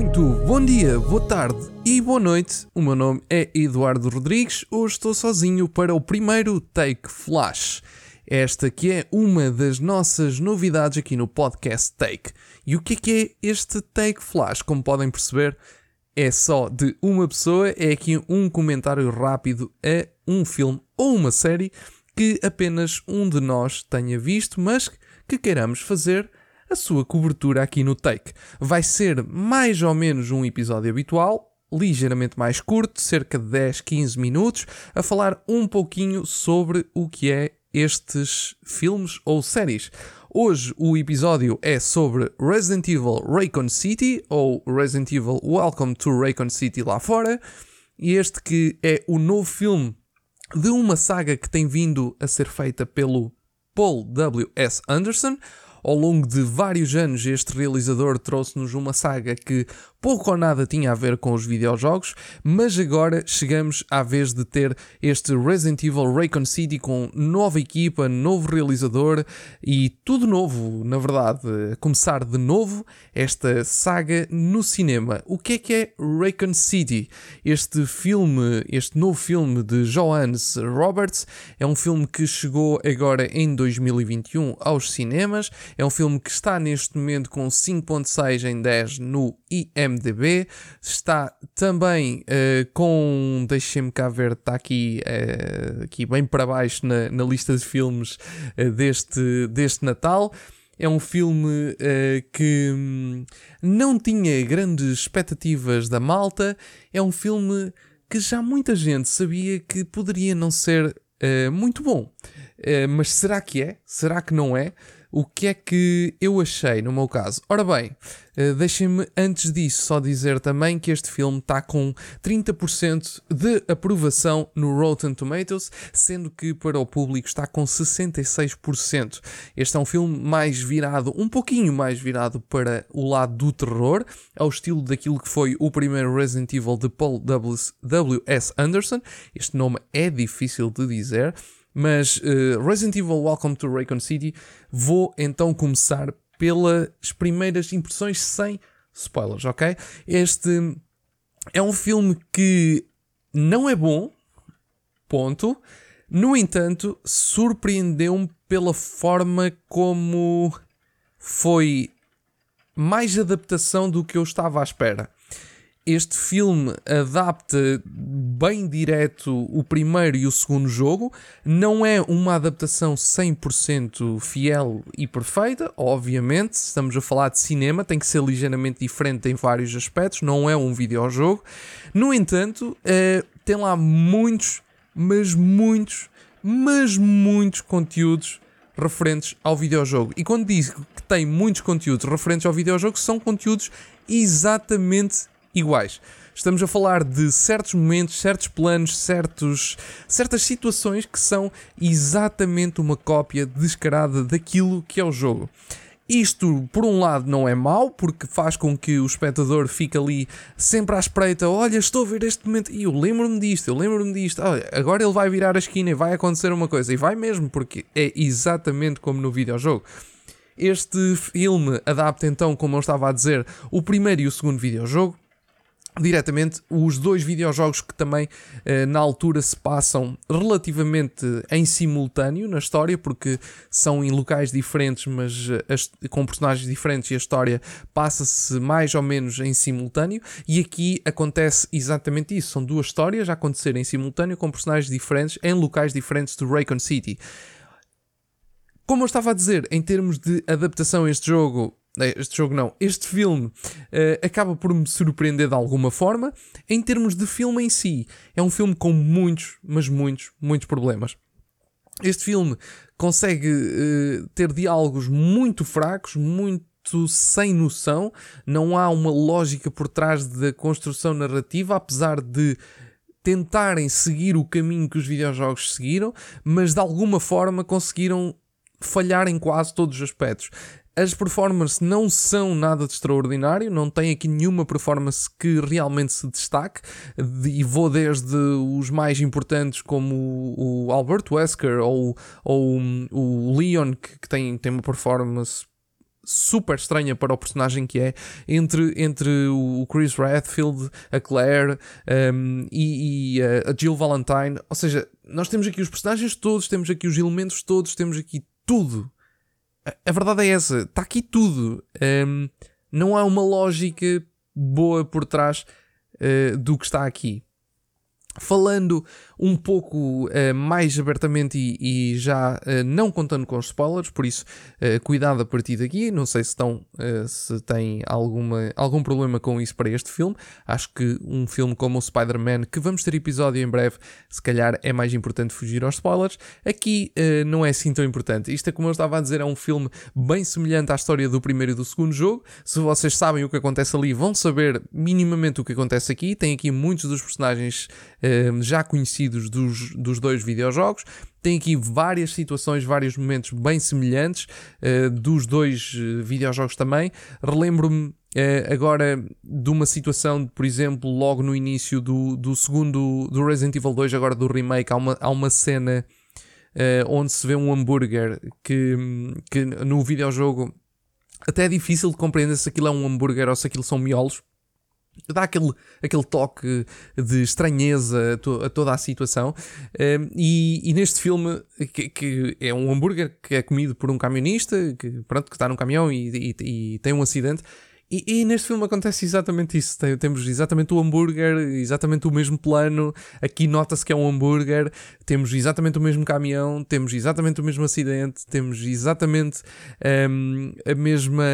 Bom dia, boa tarde e boa noite. O meu nome é Eduardo Rodrigues. Hoje estou sozinho para o primeiro Take Flash. Esta que é uma das nossas novidades aqui no podcast Take. E o que é que é este Take Flash? Como podem perceber, é só de uma pessoa, é aqui um comentário rápido a um filme ou uma série que apenas um de nós tenha visto, mas que queiramos fazer a sua cobertura aqui no Take. Vai ser mais ou menos um episódio habitual, ligeiramente mais curto, cerca de 10, 15 minutos, a falar um pouquinho sobre o que é estes filmes ou séries. Hoje o episódio é sobre Resident Evil Raycon City ou Resident Evil Welcome to Raycon City lá fora. E este que é o novo filme de uma saga que tem vindo a ser feita pelo Paul W.S. Anderson, ao longo de vários anos, este realizador trouxe-nos uma saga que pouco ou nada tinha a ver com os videojogos, mas agora chegamos à vez de ter este Resident Evil Raycon City com nova equipa, novo realizador e tudo novo, na verdade, começar de novo esta saga no cinema. O que é que é Raycon City? Este filme, este novo filme de Johannes Roberts, é um filme que chegou agora em 2021 aos cinemas é um filme que está neste momento com 5.6 em 10 no IMDB. Está também uh, com. Deixem-me cá ver, está aqui, uh, aqui bem para baixo na, na lista de filmes uh, deste, deste Natal. É um filme que hum, não tinha grandes expectativas da malta. É um filme que já muita gente sabia que poderia não ser muito bom. Mas será que é? Será que não é? O que é que eu achei no meu caso? Ora bem, uh, deixem-me antes disso só dizer também que este filme está com 30% de aprovação no Rotten Tomatoes, sendo que para o público está com 66%. Este é um filme mais virado, um pouquinho mais virado para o lado do terror, ao estilo daquilo que foi o primeiro Resident Evil de Paul W.S. Anderson. Este nome é difícil de dizer. Mas uh, Resident Evil Welcome to Raycon City, vou então começar pelas primeiras impressões sem spoilers, ok? Este é um filme que não é bom, ponto. No entanto, surpreendeu-me pela forma como foi mais adaptação do que eu estava à espera este filme adapta bem direto o primeiro e o segundo jogo. Não é uma adaptação 100% fiel e perfeita, obviamente. Estamos a falar de cinema, tem que ser ligeiramente diferente em vários aspectos. Não é um videojogo. No entanto, uh, tem lá muitos, mas muitos, mas muitos conteúdos referentes ao videojogo. E quando digo que tem muitos conteúdos referentes ao videojogo, são conteúdos exatamente iguais. Estamos a falar de certos momentos, certos planos, certos, certas situações que são exatamente uma cópia descarada daquilo que é o jogo. Isto, por um lado, não é mau, porque faz com que o espectador fique ali sempre à espreita. Olha, estou a ver este momento e eu lembro-me disto, eu lembro-me disto. Olha, agora ele vai virar a esquina e vai acontecer uma coisa. E vai mesmo, porque é exatamente como no videojogo. Este filme adapta então, como eu estava a dizer, o primeiro e o segundo videojogo diretamente os dois videojogos que também eh, na altura se passam relativamente em simultâneo na história, porque são em locais diferentes, mas eh, com personagens diferentes e a história passa-se mais ou menos em simultâneo. E aqui acontece exatamente isso: são duas histórias a acontecer em simultâneo com personagens diferentes em locais diferentes do Raycon City. Como eu estava a dizer, em termos de adaptação este jogo, este jogo não, este filme uh, acaba por me surpreender de alguma forma. Em termos de filme em si, é um filme com muitos, mas muitos, muitos problemas. Este filme consegue uh, ter diálogos muito fracos, muito sem noção, não há uma lógica por trás da construção narrativa, apesar de tentarem seguir o caminho que os videojogos seguiram, mas de alguma forma conseguiram falhar em quase todos os aspectos. As performances não são nada de extraordinário, não tem aqui nenhuma performance que realmente se destaque, e vou desde os mais importantes como o Albert Wesker ou, ou o Leon, que, que tem, tem uma performance super estranha para o personagem que é, entre, entre o Chris Redfield, a Claire um, e, e, a Jill Valentine. Ou seja, nós temos aqui os personagens todos, temos aqui os elementos todos, temos aqui tudo. A, verdade é essa, está aqui tudo. Um, não há uma lógica boa por trás uh, do que está aqui. Falando um pouco uh, mais abertamente e, e já uh, não contando com os spoilers, por isso uh, cuidado a partir daqui. Não sei se, estão, se têm alguma, algum problema com isso para este filme. Acho que um filme como o Spider-Man, que vamos ter episódio em breve, se calhar é mais importante fugir aos spoilers. Aqui não é assim tão importante. Isto é como eu estava a dizer, é um filme bem semelhante à história do primeiro e do segundo jogo. Se vocês sabem o que acontece ali, vão saber minimamente o que acontece aqui. Tem aqui muitos dos personagens já conhecidos dos, dos dois videojogos. Tem aqui várias situações, vários momentos bem semelhantes uh, dos dois uh, videojogos também. Relembro-me uh, agora de uma situação, por exemplo, logo no início do, do segundo do Resident Evil 2, agora do remake, há uma, há uma cena onde se vê um hambúrguer que, que no videojogo até é difícil de compreender se aquilo é um hambúrguer ou se aquilo são miolos dá aquele, aquele toque de estranheza a, to, a toda a situação. Um, e, e, neste filme, que, que, é um hambúrguer que é comido por um camionista, que, pronto, que está num caminhão e, e, e tem um acidente, e, e, neste filme acontece exatamente isso. Temos exatamente o hambúrguer, exatamente o mesmo plano. Aqui nota-se que é um hambúrguer. Temos exatamente o mesmo caminhão, temos exatamente o mesmo acidente, temos exatamente um, a, mesma,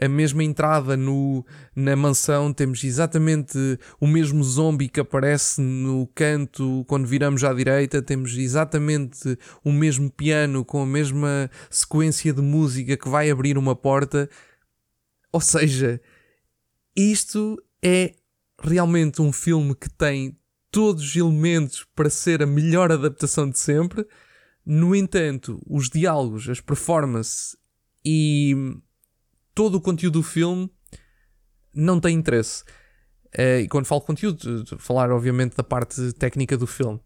a mesma entrada no, na mansão, temos exatamente o mesmo zombie que aparece no canto quando viramos à direita, temos exatamente o mesmo piano com a mesma sequência de música que vai abrir uma porta ou seja, isto é realmente um filme que tem todos os elementos para ser a melhor adaptação de sempre. No entanto, os diálogos, as performances e todo o conteúdo do filme não tem interesse. Uh, e quando falo conteúdo, falar obviamente da parte técnica do filme.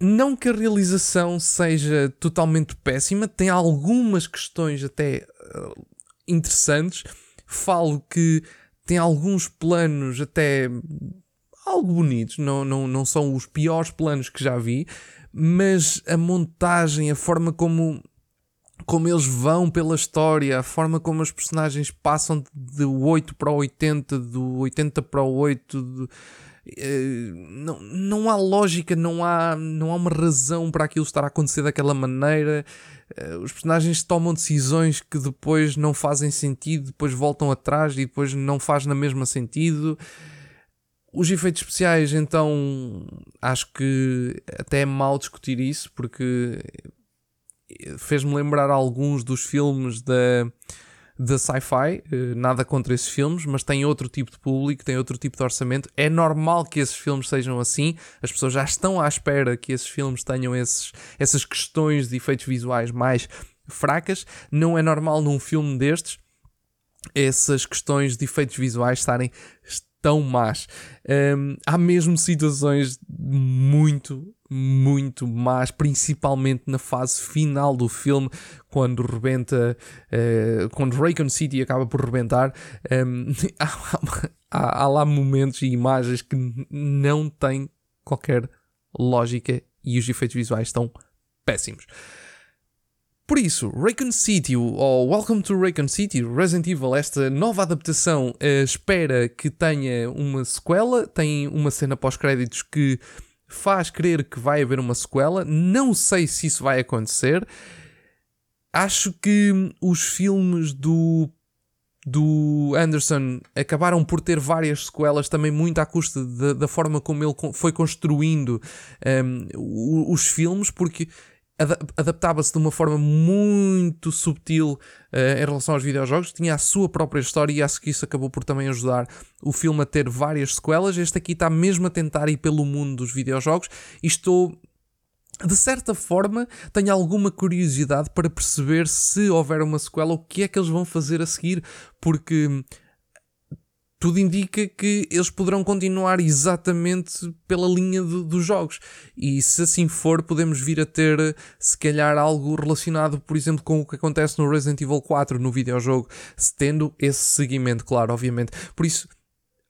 Não que a realização seja totalmente péssima, tem algumas questões até uh, interessantes. Falo que tem alguns planos até algo bonitos, não, não, não são os piores planos que já vi, mas a montagem, a forma como, como eles vão pela história, a forma como os personagens passam de 8 para 80, do 80 para o 8, de, eh, não, não há lógica, não há, não há uma razão para aquilo estar a acontecer daquela maneira. Uh, os personagens tomam decisões que depois não fazem sentido, depois voltam atrás e depois não faz na mesma sentido. Os efeitos especiais, então, acho que até é mal discutir isso, porque fez-me lembrar alguns dos filmes da da sci-fi, eh, nada contra esses filmes, mas tem outro tipo de público, tem outro tipo de orçamento. É normal que esses filmes sejam assim, as pessoas já estão à espera que esses filmes tenham esses, essas questões de efeitos visuais mais fracas. Não é normal num filme destes essas questões de efeitos visuais estarem tão más. Um, há mesmo situações muito, muito más, principalmente na fase final do filme, quando rebenta, uh, quando Raycon City acaba por rebentar. Um, há, há, há lá momentos e imagens que não têm qualquer lógica e os efeitos visuais estão péssimos. Por isso, Raycon City, ou Welcome to Raycon City, Resident Evil, esta nova adaptação, uh, espera que tenha uma sequela, tem uma cena pós-créditos que faz crer que vai haver uma sequela. Não sei se isso vai acontecer. Acho que os filmes do do Anderson acabaram por ter várias sequelas, também muito à custa da, da forma como ele foi construindo um, os filmes, porque adaptava-se de uma forma muito subtil uh, em relação aos videojogos, tinha a sua própria história e acho que isso acabou por também ajudar o filme a ter várias sequelas. Este aqui está mesmo a tentar ir pelo mundo dos videojogos e estou. De certa forma, tenho alguma curiosidade para perceber se houver uma sequela, o que é que eles vão fazer a seguir, porque tudo indica que eles poderão continuar exatamente pela linha de, dos jogos. E se assim for, podemos vir a ter, se calhar, algo relacionado, por exemplo, com o que acontece no Resident Evil 4 no videojogo, tendo esse seguimento, claro, obviamente. Por isso,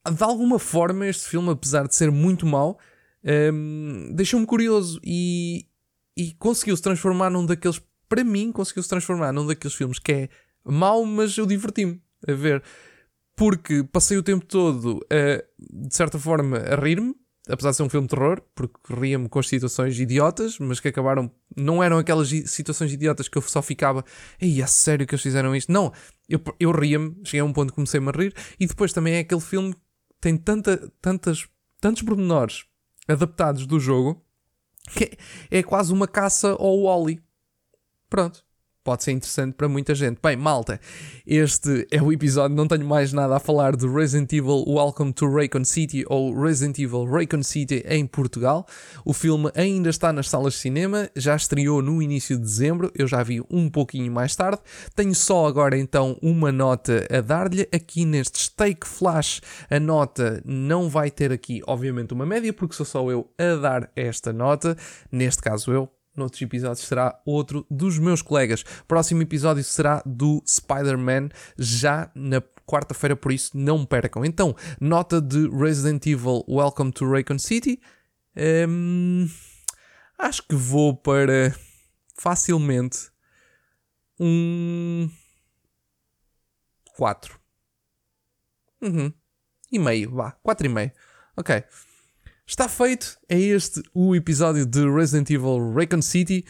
de alguma forma, este filme, apesar de ser muito mau, um, deixou-me curioso e, e conseguiu-se transformar num daqueles, para mim, conseguiu-se transformar num daqueles filmes que é mau, mas eu diverti-me a ver porque passei o tempo todo, de certa forma, a rir-me, apesar de ser um filme de terror, porque ria-me com as situações idiotas, mas que acabaram. Não eram aquelas situações idiotas que eu só ficava, ei, é sério que eles fizeram isto? Não, eu, eu ria-me, cheguei a um ponto que comecei-me a rir, e depois também é aquele filme que tem tanta, tantas, tantos pormenores adaptados do jogo que é quase uma caça ao Wally. Pronto pode ser interessante para muita gente. Bem, malta, este é o episódio, não tenho mais nada a falar de Resident Evil Welcome to Raycon City ou Resident Evil Raycon City em Portugal. O filme ainda está nas salas de cinema, já estreou no início de dezembro, eu já vi um pouquinho mais tarde. Tenho só agora então uma nota a dar-lhe aqui neste Steak Flash. A nota não vai ter aqui, obviamente, uma média, porque sou só eu a dar esta nota. Neste caso, eu, noutros episódios será outro dos meus colegas. Próximo episódio será do Spider-Man, já na quarta-feira, por isso não percam. Então, nota de Resident Evil Welcome to Raycon City. Hum, acho que vou para facilmente um 4. Uhum. E meio, vá, 4 e meio. Ok. Está feito, é este o episódio de Resident Evil Raycon City.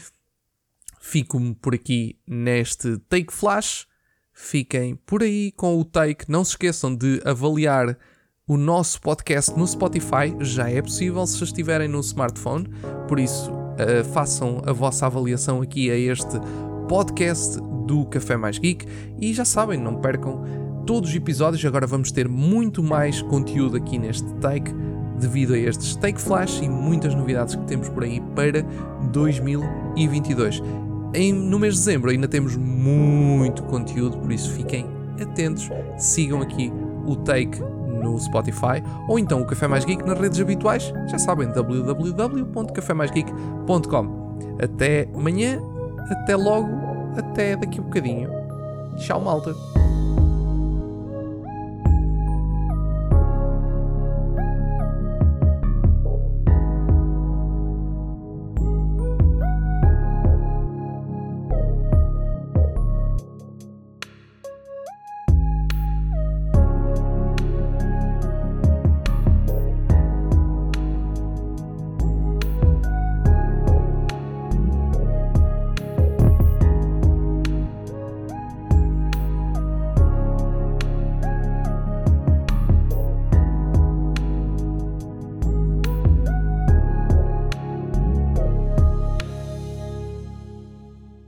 Fico-me por aqui neste Take Flash. Fiquem por aí com o Take. Não se esqueçam de avaliar o nosso podcast no Spotify. Já é possível se estiverem no smartphone. Por isso, uh, façam a vossa avaliação aqui a este podcast do Café Mais Geek. E já sabem, não percam todos os episódios. Agora vamos ter muito mais conteúdo aqui neste Take devido a estes Take Flash e muitas novidades que temos por aí para 2022. Em, no mês de dezembro ainda temos muito conteúdo, por isso fiquem atentos, sigam aqui o Take no Spotify ou então o Café Mais Geek nas redes habituais, já sabem, www.cafemaisgeek.com. Até amanhã, até logo, até daqui a um bocadinho. Tchau, malta!